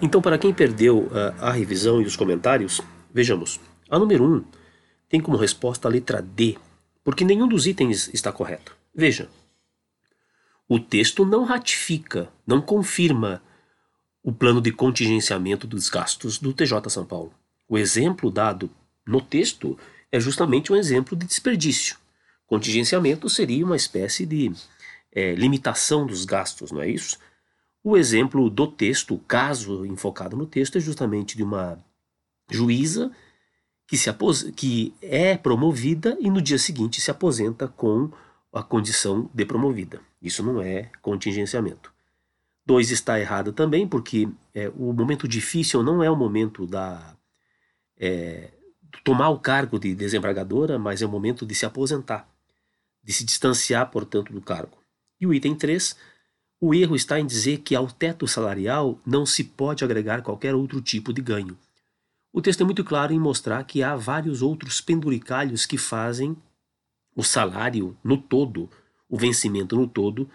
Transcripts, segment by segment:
Então, para quem perdeu uh, a revisão e os comentários, vejamos. A número 1 tem como resposta a letra D, porque nenhum dos itens está correto. Veja, o texto não ratifica, não confirma o plano de contingenciamento dos gastos do TJ São Paulo. O exemplo dado no texto é justamente um exemplo de desperdício. Contingenciamento seria uma espécie de é, limitação dos gastos, não é isso? O exemplo do texto, o caso enfocado no texto, é justamente de uma juíza que, se que é promovida e no dia seguinte se aposenta com a condição de promovida. Isso não é contingenciamento. Dois está errado também, porque é, o momento difícil não é o momento da é, tomar o cargo de desembargadora, mas é o momento de se aposentar, de se distanciar, portanto, do cargo. E o item 3, o erro está em dizer que ao teto salarial não se pode agregar qualquer outro tipo de ganho. O texto é muito claro em mostrar que há vários outros penduricalhos que fazem o salário no todo, o vencimento no todo,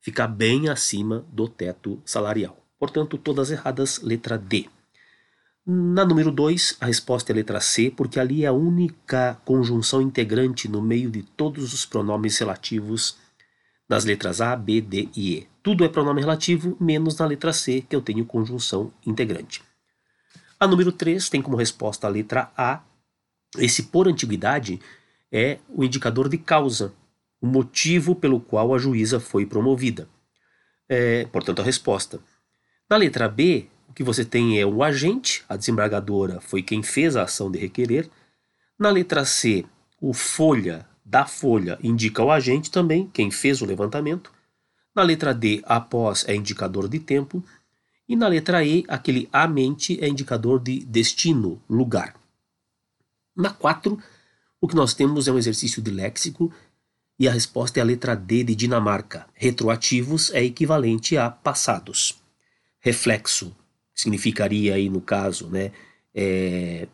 ficar bem acima do teto salarial. Portanto, todas erradas, letra D. Na número 2, a resposta é letra C, porque ali é a única conjunção integrante no meio de todos os pronomes relativos nas letras A, B, D e E. Tudo é pronome relativo, menos na letra C, que eu tenho conjunção integrante. A número 3 tem como resposta a letra A. Esse por antiguidade é o indicador de causa, o motivo pelo qual a juíza foi promovida. É, portanto, a resposta. Na letra B, o que você tem é o agente, a desembargadora foi quem fez a ação de requerer. Na letra C, o folha da folha indica o agente também, quem fez o levantamento. Na letra D, após é indicador de tempo. E na letra E, aquele a mente é indicador de destino, lugar. Na 4, o que nós temos é um exercício de léxico e a resposta é a letra D de Dinamarca. Retroativos é equivalente a passados. Reflexo significaria aí no caso, né, é,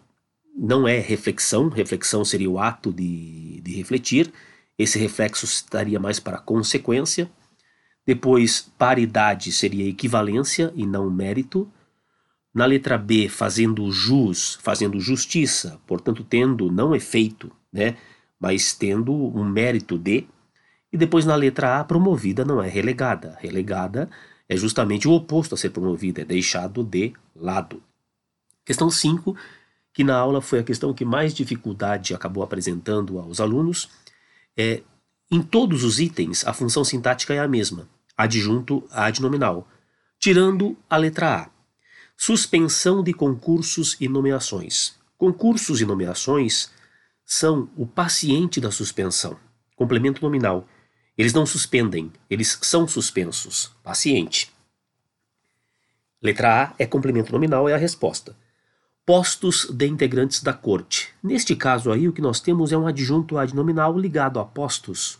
não é reflexão, reflexão seria o ato de, de refletir, esse reflexo estaria mais para consequência. Depois, paridade seria equivalência e não mérito. Na letra B, fazendo jus, fazendo justiça, portanto, tendo não efeito, né, mas tendo um mérito de. E depois na letra A, promovida não é relegada. Relegada é justamente o oposto a ser promovida, é deixado de lado. Questão 5, que na aula foi a questão que mais dificuldade acabou apresentando aos alunos, é em todos os itens a função sintática é a mesma, adjunto adnominal, tirando a letra A. Suspensão de concursos e nomeações. Concursos e nomeações são o paciente da suspensão. Complemento nominal. Eles não suspendem, eles são suspensos. Paciente. Letra A é complemento nominal, é a resposta. Postos de integrantes da corte. Neste caso aí, o que nós temos é um adjunto adnominal ligado a postos.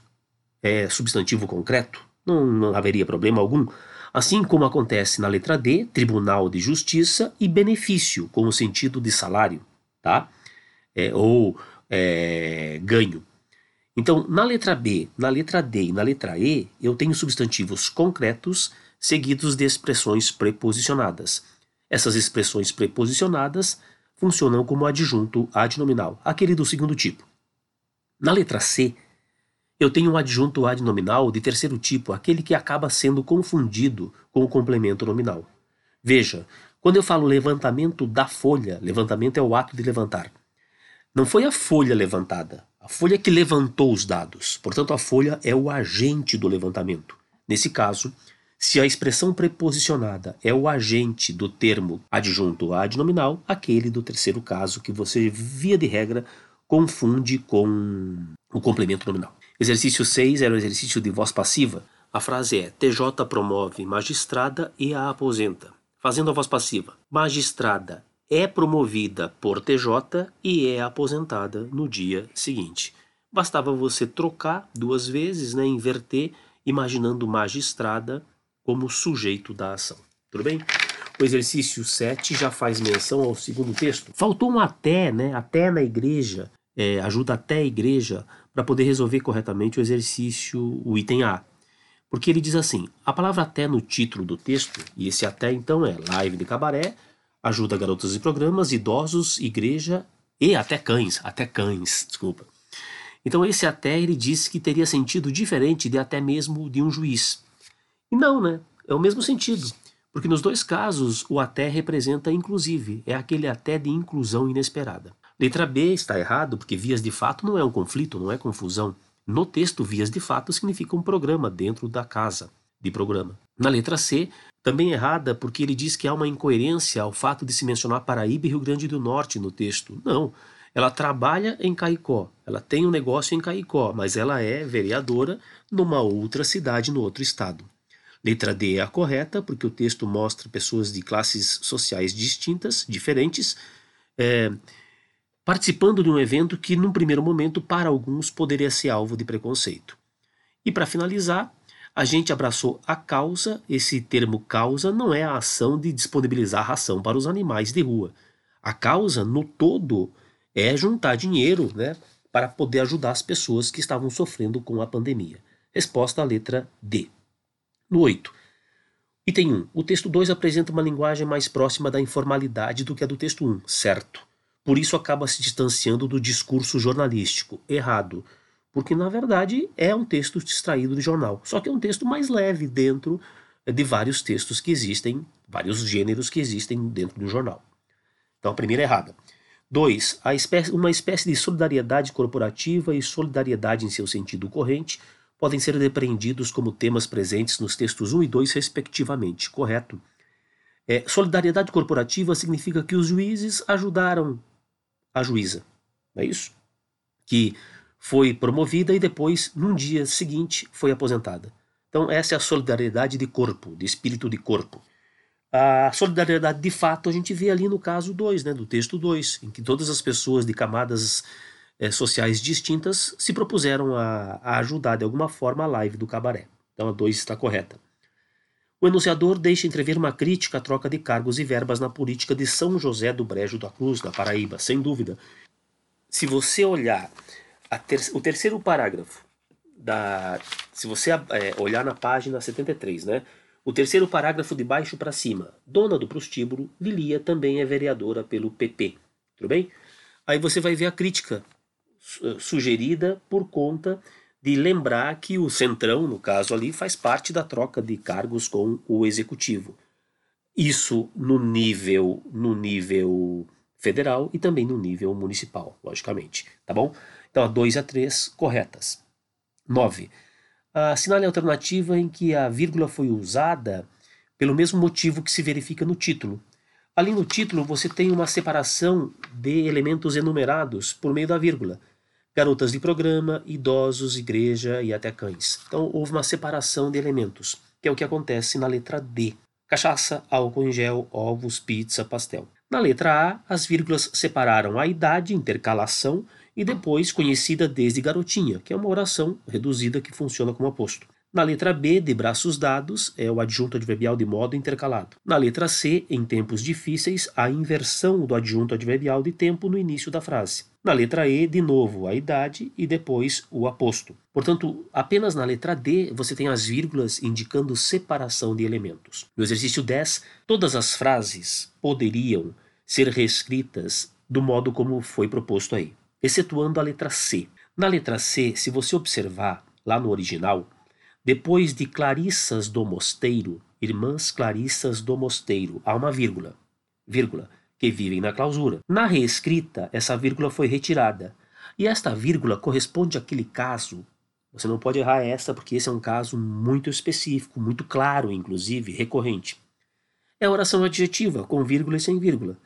É substantivo concreto? Não, não haveria problema algum. Assim como acontece na letra D, Tribunal de Justiça e benefício, com o sentido de salário, tá? É, ou é, ganho. Então, na letra B, na letra D e na letra E, eu tenho substantivos concretos seguidos de expressões preposicionadas. Essas expressões preposicionadas funcionam como adjunto adnominal, aquele do segundo tipo. Na letra C, eu tenho um adjunto adnominal de terceiro tipo, aquele que acaba sendo confundido com o complemento nominal. Veja, quando eu falo levantamento da folha, levantamento é o ato de levantar. Não foi a folha levantada, a folha que levantou os dados. Portanto, a folha é o agente do levantamento. Nesse caso, se a expressão preposicionada é o agente do termo adjunto adnominal, aquele do terceiro caso que você, via de regra, confunde com o complemento nominal. Exercício 6 era o exercício de voz passiva. A frase é: TJ promove magistrada e a aposenta. Fazendo a voz passiva: Magistrada é promovida por TJ e é aposentada no dia seguinte. Bastava você trocar duas vezes, né, inverter, imaginando magistrada como sujeito da ação. Tudo bem? O exercício 7 já faz menção ao segundo texto. Faltou um até, né? Até na igreja, é, ajuda até a igreja para poder resolver corretamente o exercício, o item A. Porque ele diz assim: a palavra até no título do texto, e esse até então é live de cabaré, ajuda garotas e programas, idosos, igreja e até cães, até cães, desculpa. Então esse até ele disse que teria sentido diferente de até mesmo de um juiz. E não, né? É o mesmo sentido. Porque nos dois casos o até representa inclusive, é aquele até de inclusão inesperada. Letra B está errado porque vias de fato não é um conflito, não é confusão. No texto, vias de fato significa um programa dentro da casa de programa. Na letra C, também errada porque ele diz que há uma incoerência ao fato de se mencionar Paraíba e Rio Grande do Norte no texto. Não, ela trabalha em Caicó, ela tem um negócio em Caicó, mas ela é vereadora numa outra cidade no outro estado. Letra D é a correta, porque o texto mostra pessoas de classes sociais distintas, diferentes, é, participando de um evento que, num primeiro momento, para alguns poderia ser alvo de preconceito. E para finalizar, a gente abraçou a causa. Esse termo causa não é a ação de disponibilizar ração para os animais de rua. A causa, no todo, é juntar dinheiro né, para poder ajudar as pessoas que estavam sofrendo com a pandemia. Resposta à letra D. No 8. Item 1. O texto 2 apresenta uma linguagem mais próxima da informalidade do que a do texto 1, certo? Por isso acaba se distanciando do discurso jornalístico, errado, porque na verdade é um texto extraído do jornal, só que é um texto mais leve dentro de vários textos que existem, vários gêneros que existem dentro do jornal. Então a primeira é errada. 2. Espécie, uma espécie de solidariedade corporativa e solidariedade em seu sentido corrente podem ser depreendidos como temas presentes nos textos 1 e 2, respectivamente. Correto? É, solidariedade corporativa significa que os juízes ajudaram a juíza. Não é isso? Que foi promovida e depois, num dia seguinte, foi aposentada. Então, essa é a solidariedade de corpo, de espírito de corpo. A solidariedade de fato a gente vê ali no caso 2, né, do texto 2, em que todas as pessoas de camadas é, sociais distintas se propuseram a, a, ajudar de alguma forma a live do cabaré. Então a 2 está correta. O enunciador deixa entrever uma crítica à troca de cargos e verbas na política de São José do Brejo da Cruz, na Paraíba, sem dúvida. Se você olhar ter, o terceiro parágrafo, da, se você é, olhar na página 73, né? O terceiro parágrafo de baixo para cima. Dona do prostíbulo, Lilia também é vereadora pelo PP. Tudo bem? Aí você vai ver a crítica sugerida por conta de lembrar que o Centrão, no caso ali, faz parte da troca de cargos com o Executivo. Isso no nível, no nível federal e também no nível municipal, logicamente. Tá bom? Então, a 2 e a 3 corretas. 9. Assinale a alternativa em que a vírgula foi usada pelo mesmo motivo que se verifica no título. Ali no título você tem uma separação de elementos enumerados por meio da vírgula garotas de programa, idosos, igreja e até cães. Então houve uma separação de elementos, que é o que acontece na letra D. Cachaça, álcool em gel, ovos, pizza, pastel. Na letra A, as vírgulas separaram a idade, intercalação, e depois conhecida desde garotinha, que é uma oração reduzida que funciona como aposto. Na letra B, de braços dados, é o adjunto adverbial de modo intercalado. Na letra C, em tempos difíceis, a inversão do adjunto adverbial de tempo no início da frase. Na letra E, de novo, a idade e depois o aposto. Portanto, apenas na letra D você tem as vírgulas indicando separação de elementos. No exercício 10, todas as frases poderiam ser reescritas do modo como foi proposto aí, excetuando a letra C. Na letra C, se você observar lá no original, depois de Clarissas do Mosteiro, irmãs Clarissas do Mosteiro, há uma vírgula, vírgula, que vivem na clausura. Na reescrita, essa vírgula foi retirada. E esta vírgula corresponde àquele caso. Você não pode errar essa, porque esse é um caso muito específico, muito claro, inclusive, recorrente. É oração adjetiva, com vírgula e sem vírgula.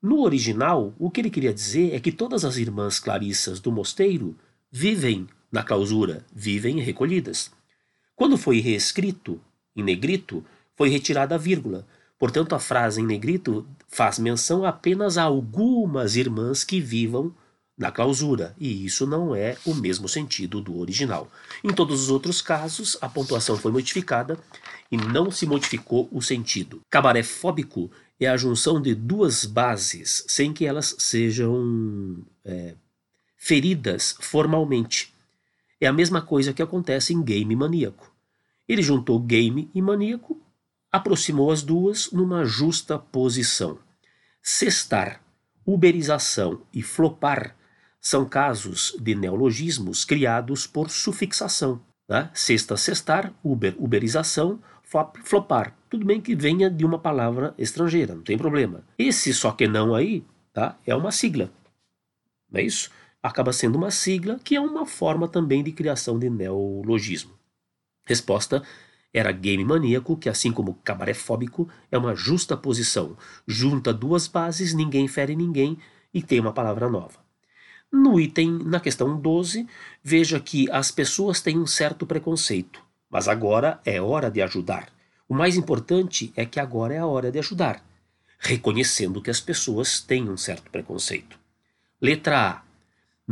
No original, o que ele queria dizer é que todas as irmãs Clarissas do mosteiro vivem na clausura, vivem recolhidas. Quando foi reescrito em negrito, foi retirada a vírgula. Portanto, a frase em negrito faz menção apenas a algumas irmãs que vivam na clausura, e isso não é o mesmo sentido do original. Em todos os outros casos, a pontuação foi modificada e não se modificou o sentido. Cabaré fóbico é a junção de duas bases sem que elas sejam é, feridas formalmente. É a mesma coisa que acontece em game maníaco. Ele juntou game e maníaco, aproximou as duas numa justa posição. Cestar, uberização e flopar são casos de neologismos criados por sufixação. Né? Sexta, cestar, uber, uberização, flop, flopar. Tudo bem que venha de uma palavra estrangeira, não tem problema. Esse só que não aí tá? é uma sigla. Não é isso? Acaba sendo uma sigla que é uma forma também de criação de neologismo. Resposta era game maníaco, que assim como cabaré fóbico, é uma justa posição. Junta duas bases, ninguém fere ninguém e tem uma palavra nova. No item, na questão 12, veja que as pessoas têm um certo preconceito, mas agora é hora de ajudar. O mais importante é que agora é a hora de ajudar, reconhecendo que as pessoas têm um certo preconceito. Letra A.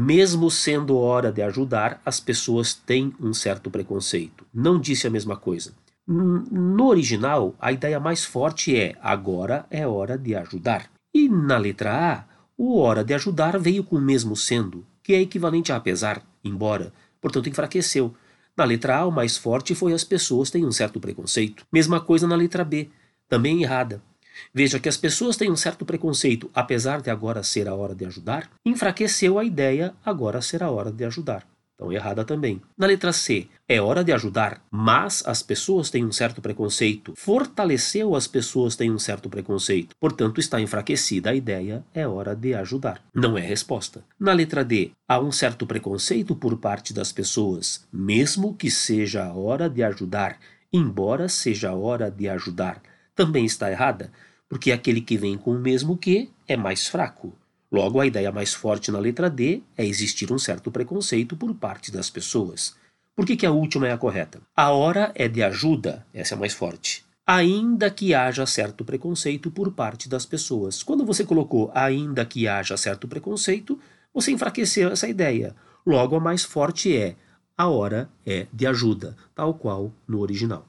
Mesmo sendo hora de ajudar, as pessoas têm um certo preconceito. Não disse a mesma coisa. No original, a ideia mais forte é agora é hora de ajudar. E na letra A, o hora de ajudar veio com o mesmo sendo, que é equivalente a apesar, embora, portanto enfraqueceu. Na letra A, o mais forte foi as pessoas têm um certo preconceito. Mesma coisa na letra B, também errada. Veja que as pessoas têm um certo preconceito, apesar de agora ser a hora de ajudar, enfraqueceu a ideia, agora será a hora de ajudar. Então, errada também. Na letra C, é hora de ajudar, mas as pessoas têm um certo preconceito. Fortaleceu as pessoas têm um certo preconceito. Portanto, está enfraquecida a ideia, é hora de ajudar. Não é resposta. Na letra D, há um certo preconceito por parte das pessoas, mesmo que seja a hora de ajudar, embora seja a hora de ajudar. Também está errada, porque aquele que vem com o mesmo que é mais fraco. Logo, a ideia mais forte na letra D é existir um certo preconceito por parte das pessoas. Por que, que a última é a correta? A hora é de ajuda, essa é a mais forte. Ainda que haja certo preconceito por parte das pessoas. Quando você colocou ainda que haja certo preconceito, você enfraqueceu essa ideia. Logo, a mais forte é a hora é de ajuda, tal qual no original.